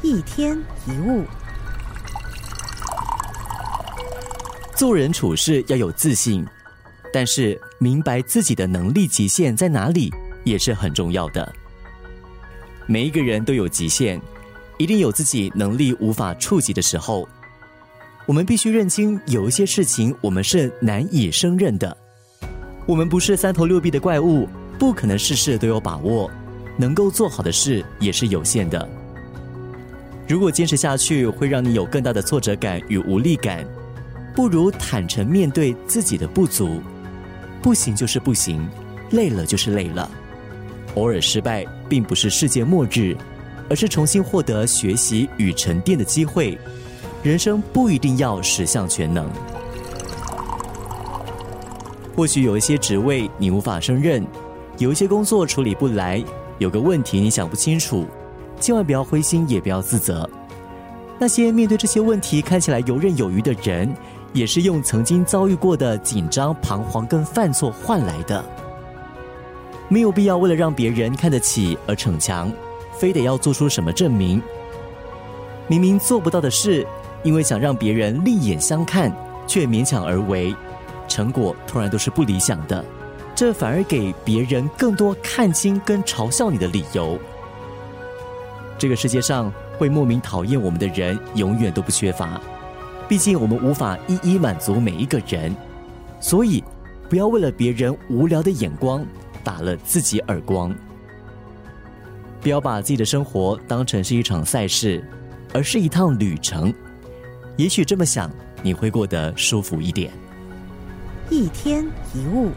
一天一物，做人处事要有自信，但是明白自己的能力极限在哪里也是很重要的。每一个人都有极限，一定有自己能力无法触及的时候。我们必须认清，有一些事情我们是难以胜任的。我们不是三头六臂的怪物，不可能事事都有把握，能够做好的事也是有限的。如果坚持下去会让你有更大的挫折感与无力感，不如坦诚面对自己的不足。不行就是不行，累了就是累了。偶尔失败并不是世界末日，而是重新获得学习与沉淀的机会。人生不一定要十项全能。或许有一些职位你无法胜任，有一些工作处理不来，有个问题你想不清楚。千万不要灰心，也不要自责。那些面对这些问题看起来游刃有余的人，也是用曾经遭遇过的紧张、彷徨跟犯错换来的。没有必要为了让别人看得起而逞强，非得要做出什么证明。明明做不到的事，因为想让别人另眼相看，却勉强而为，成果突然都是不理想的。这反而给别人更多看清跟嘲笑你的理由。这个世界上会莫名讨厌我们的人，永远都不缺乏。毕竟我们无法一一满足每一个人，所以不要为了别人无聊的眼光打了自己耳光。不要把自己的生活当成是一场赛事，而是一趟旅程。也许这么想，你会过得舒服一点。一天一物。